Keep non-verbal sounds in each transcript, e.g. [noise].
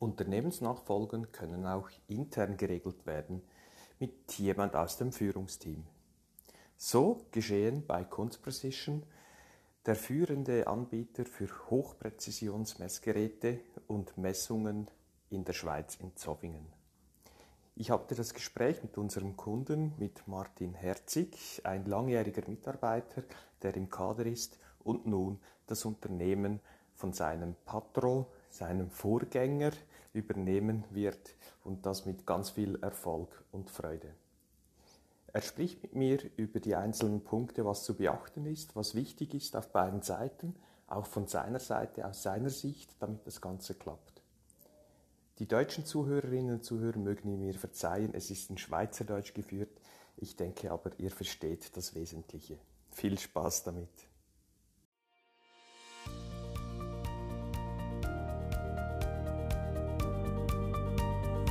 Unternehmensnachfolgen können auch intern geregelt werden mit jemand aus dem Führungsteam. So geschehen bei Kunstprecision, der führende Anbieter für Hochpräzisionsmessgeräte und Messungen in der Schweiz in Zofingen. Ich hatte das Gespräch mit unserem Kunden, mit Martin Herzig, ein langjähriger Mitarbeiter, der im Kader ist und nun das Unternehmen von seinem Patron, seinem Vorgänger, übernehmen wird und das mit ganz viel Erfolg und Freude. Er spricht mit mir über die einzelnen Punkte, was zu beachten ist, was wichtig ist auf beiden Seiten, auch von seiner Seite, aus seiner Sicht, damit das Ganze klappt. Die deutschen Zuhörerinnen und Zuhörer mögen mir verzeihen, es ist in Schweizerdeutsch geführt, ich denke aber, ihr versteht das Wesentliche. Viel Spaß damit!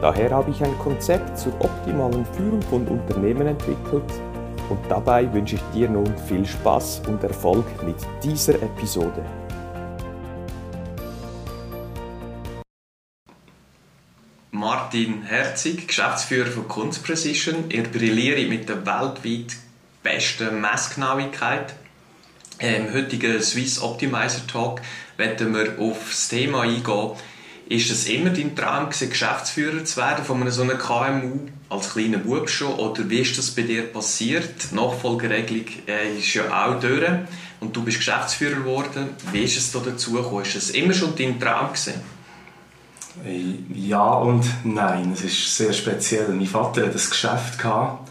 Daher habe ich ein Konzept zur optimalen Führung von Unternehmen entwickelt und dabei wünsche ich dir nun viel Spaß und Erfolg mit dieser Episode. Martin Herzig, Geschäftsführer von Kunst Precision. Er brilliert mit der weltweit besten Messgenauigkeit. Im heutigen Swiss Optimizer Talk werden wir auf das Thema eingehen, ist es immer dein Traum Geschäftsführer zu werden von einem so einem KMU als kleiner Bub schon? Oder wie ist das bei dir passiert? Die Nachfolgeregelung äh, ist ja auch durch und du bist Geschäftsführer geworden. Wie ist es da dazu gekommen? Ist es immer schon dein Traum gewesen? Ja und nein. Es ist sehr speziell. Mein Vater hatte ein Geschäft, gehabt,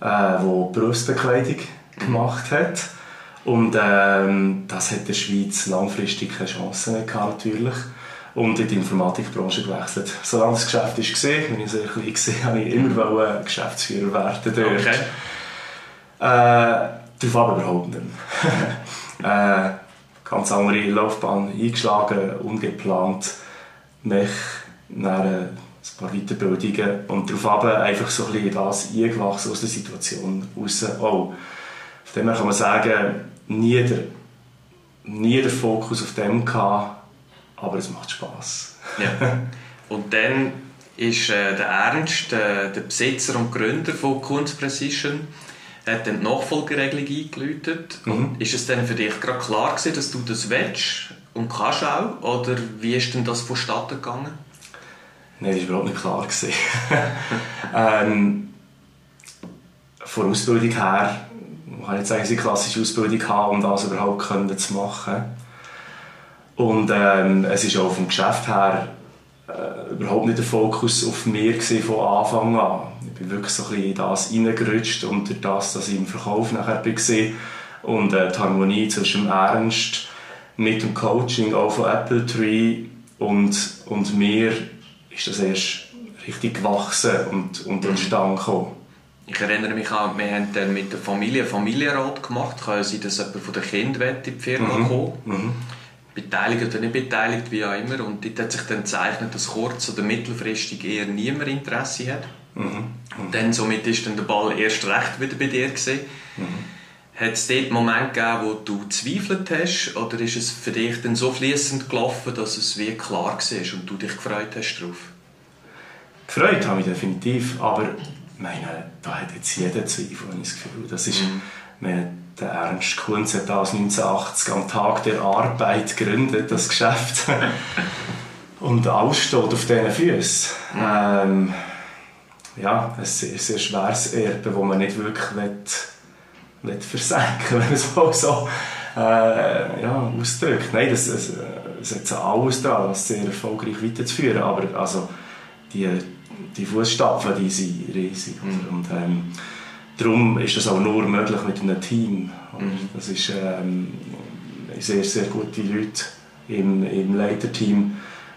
äh, Berufsbekleidung gemacht hat. Und ähm, das hat der Schweiz langfristig keine Chance gehabt, natürlich und in die Informatikbranche gewechselt. Solange das Geschäft war, wenn ich sehr klein war, wollte ich immer Geschäftsführer werden dort. Okay. Äh, darauf aber überhaupt nicht äh, ganz andere Laufbahn eingeschlagen, ungeplant, mich nach ein paar Weiterbildungen und darauf einfach so ein bisschen das eingewachsen aus der Situation raus. Oh, von dem her kann man sagen, nie der, nie der Fokus auf dem gehabt, aber es macht Spaß. ja. Und dann ist äh, der Ernst, äh, der Besitzer und Gründer von Kunst Precision, hat dann die Nachfolgeregelung eingeläutet. Mhm. ist es dann für dich gerade klar gewesen, dass du das willst und kannst auch? Oder wie ist denn das vonstatten gegangen? Nein, das war überhaupt nicht klar. [laughs] ähm, von Ausbildung her, ich kann nicht sagen, dass ich eine klassische Ausbildung habe, um das überhaupt zu machen. Und ähm, es ist auch vom Geschäft her äh, überhaupt nicht der Fokus auf mir von Anfang an. Ich bin wirklich so ein bisschen in das reingerutscht und durch das, dass ich im Verkauf nachher war und äh, die Harmonie zwischen dem Ernst mit dem Coaching auch von Apple Tree und, und mir ist das erst richtig gewachsen und, und entstanden gekommen. Ich erinnere mich auch, wir haben dann mit der Familie Familienrat gemacht. Kann sein, dass jemand von den Kindern in die Firma mhm. kommen mhm beteiligt oder nicht beteiligt, wie auch immer. Und dort hat sich dann gezeichnet, dass kurz- oder mittelfristig eher niemand Interesse hat. Mhm. Und dann somit ist dann der Ball erst recht wieder bei dir. Mhm. Hat es dort Momente gegeben, wo du zweifelt hast, oder ist es für dich dann so fließend gelaufen, dass es wie klar war und du dich gefreut hast darauf? Gefreut habe ich definitiv, aber meine, da hat jetzt jeder Zweifel, habe ich das Gefühl. Das ist, mhm. Der Ernst Kunz hat das 1980 am Tag der Arbeit gegründet, das Geschäft. [laughs] Und alles steht auf diesen Füßen. Ähm, ja, ein sehr, sehr schweres Erbe, das man nicht wirklich will, will versenken [laughs] wenn man es mal so äh, ja, ausdrückt. Nein, das, es, es hat alles daran, das sehr erfolgreich weiterzuführen, aber also, die, die Fußstapfen die sind riesig. Mhm. Und, ähm, darum ist das auch nur möglich mit einem Team. Mhm. Das ist ähm, sehr, sehr gute Leute im, im Leiterteam,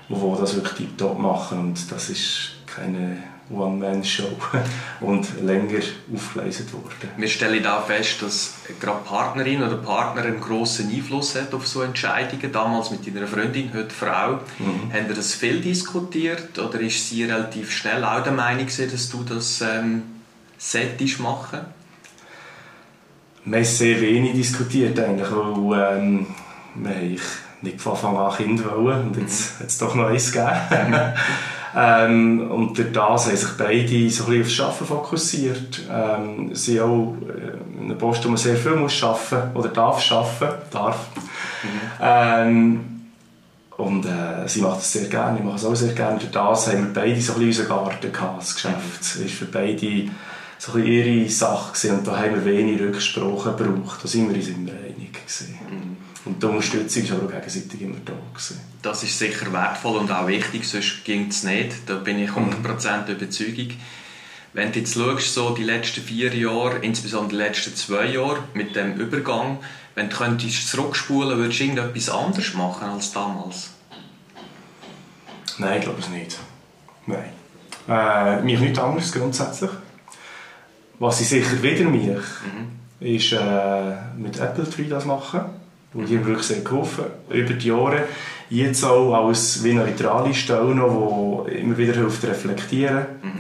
die das wirklich tiptop machen und das ist keine One-Man-Show [laughs] und länger aufgeleistet worden. Wir stellen auch fest, dass gerade Partnerin oder Partner einen grossen Einfluss hat auf so Entscheidungen. Damals mit deiner Freundin, heute Frau. Mhm. Haben wir das viel diskutiert oder ist sie relativ schnell auch der Meinung, dass du das ähm, solltest machen? Wir haben sehr wenig diskutiert eigentlich, weil ähm, wir nicht von Anfang an Kind wollen und jetzt mhm. hat es doch noch eins gegeben. [laughs] Ähm, und durch das haben sich beide so ein bisschen aufs Arbeiten fokussiert. Ähm, sie auch äh, in einem Post, wo man sehr viel muss arbeiten oder darf arbeiten, darf. Mhm. Ähm, und äh, sie macht das sehr gerne, ich mache es auch sehr gerne. Durch das haben wir beide so ein bisschen unseren Garten gehabt, das Geschäft. Es war für beide so ihre Sache gewesen, und da haben wir wenig Rücksprache gebraucht. Da sind wir uns immer einig gewesen. Mhm. Und die Unterstützung war aber gegenseitig immer da. Gewesen. Das ist sicher wertvoll und auch wichtig, sonst ging es nicht. Da bin ich 100% mhm. Überzeugung. Wenn du jetzt schaust, so die letzten vier Jahre, insbesondere die letzten zwei Jahre mit dem Übergang, wenn du könntest zurückspulen würdest du irgendetwas anderes machen als damals? Nein, ich glaube es nicht. Nein. Äh, mich nichts anderes grundsätzlich. Was ich sicher wieder mich, mhm. ist äh, mit Apple Tree das machen und die haben wirklich sehr geholfen über die Jahre. Jetzt auch als wie neutrale Stelle noch, die immer wieder hilft reflektieren. Mhm.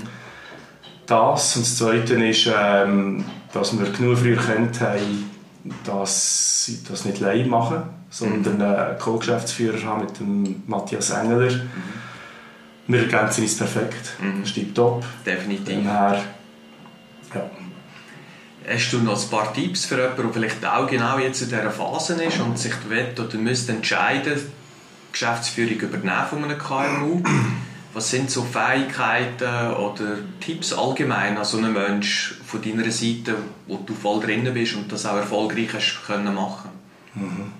Das und das Zweite ist, ähm, dass wir genug früh erkannt haben, dass sie das nicht allein machen, sondern einen Co-Geschäftsführer haben mit dem Matthias Engeler. Mhm. Wir ergänzen uns perfekt. Mhm. Das ist top. Definitiv. Daher, ja. Hast du noch ein paar Tipps für jemanden, der vielleicht auch genau jetzt in dieser Phase ist und sich will oder müsste entscheiden, die Geschäftsführung übernehmen von einem KMU? Was sind so Fähigkeiten oder Tipps allgemein an so einen Menschen von deiner Seite, wo du voll drin bist und das auch erfolgreich hast können machen? Mhm.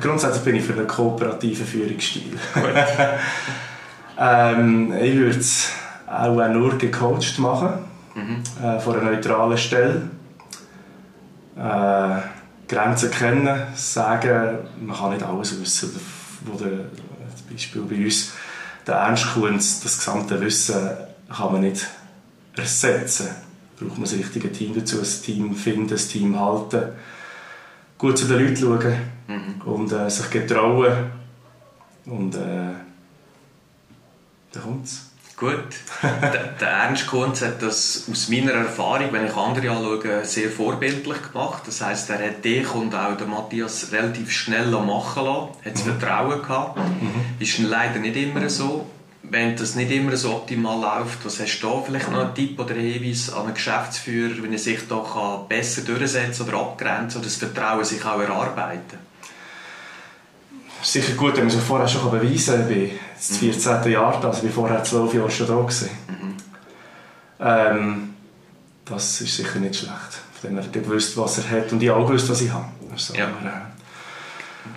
Grundsätzlich bin ich für einen kooperativen Führungsstil. [laughs] ähm, ich würde es auch nur gecoacht machen mhm. äh, von einer neutralen Stelle. Äh, Grenzen kennen, sagen, man kann nicht alles wissen. Wo der, zum Beispiel bei uns der Ernst Kunz, das gesamte Wissen kann man nicht ersetzen. Braucht man das richtige Team dazu, ein Team finden, ein Team halten, gut zu den Leuten schauen mhm. und äh, sich getrauen und äh, dann kommt es. Gut. der, Ernst Kunz hat das aus meiner Erfahrung, wenn ich andere anschaue, sehr vorbildlich gemacht. Das heisst, er hat dich und auch den Matthias relativ schnell machen lassen, hat das mhm. Vertrauen gehabt. Mhm. Ist leider nicht immer so. Wenn das nicht immer so optimal läuft, was hast du da vielleicht noch einen Tipp oder einen Hinweis an einen Geschäftsführer, wenn er sich da besser durchsetzen oder abgrenzen oder das Vertrauen sich auch erarbeiten sicher gut, wenn man sich vorher schon beweisen kann. Ich bin das 14. Mhm. Jahr da, also ich war vorher 12 Jahre schon da. Gewesen. Mhm. Ähm, das ist sicher nicht schlecht. Von dem er gewusst, was er hat und ich auch gewusst, was ich habe. Also, ja. aber, äh,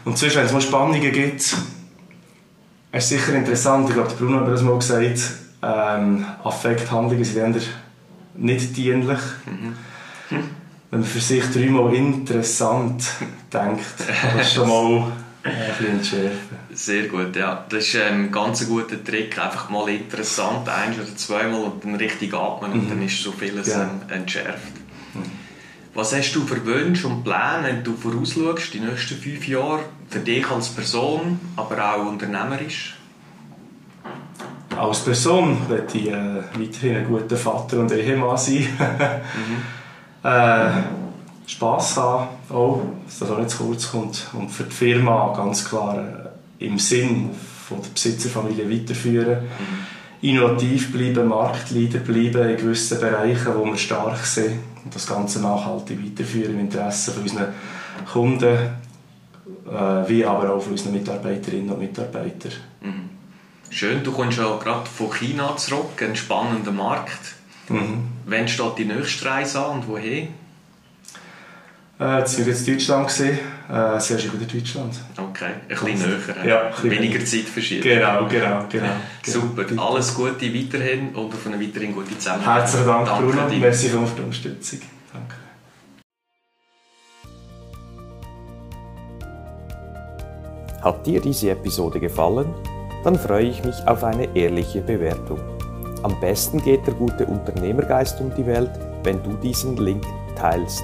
und sonst, wenn es mal Spannungen gibt, ist es sicher interessant, ich glaube, der Bruno hat das mal gesagt, ähm, Affekthandlungen sind eher nicht dienlich. Mhm. Wenn man für sich dreimal interessant denkt, [laughs] das ist schon mal ein Sehr gut, ja. Das ist ein ganz guter Trick. Einfach mal interessant, ein oder zweimal und dann richtig atmen und mhm. dann ist so vieles ja. entschärft. Mhm. Was hast du für Wünsche und Pläne, wenn du vorausschaust, die nächsten fünf Jahre, für dich als Person, aber auch unternehmerisch? Als Person möchte ich äh, weiterhin ein guter Vater und Ehemann sein. [laughs] mhm. äh, Spass haben, auch, dass das auch nicht zu kurz kommt. Und für die Firma ganz klar äh, im Sinn von der Besitzerfamilie weiterführen. Mhm. Innovativ bleiben, Marktleader bleiben in gewissen Bereichen, wo wir stark sind. Und das Ganze nachhaltig weiterführen im Interesse von unseren Kunden, äh, wie aber auch von unseren Mitarbeiterinnen und Mitarbeitern. Mhm. Schön, du kommst ja gerade von China zurück, ein spannender Markt. Mhm. Wann steht die nächste Reise an und wohin? Äh, jetzt war jetzt Deutschland. Gewesen. Äh, sehr schön wieder Deutschland. Okay, ein bisschen näher. Ja, ein Weniger Zeit verschieben. Genau, genau, genau. Super, alles Gute weiterhin und auf eine weiterhin gute Zusammenarbeit. Herzlichen Dank, Danke Bruno. Dir. Merci für die Unterstützung. Danke. Hat dir diese Episode gefallen? Dann freue ich mich auf eine ehrliche Bewertung. Am besten geht der gute Unternehmergeist um die Welt, wenn du diesen Link teilst.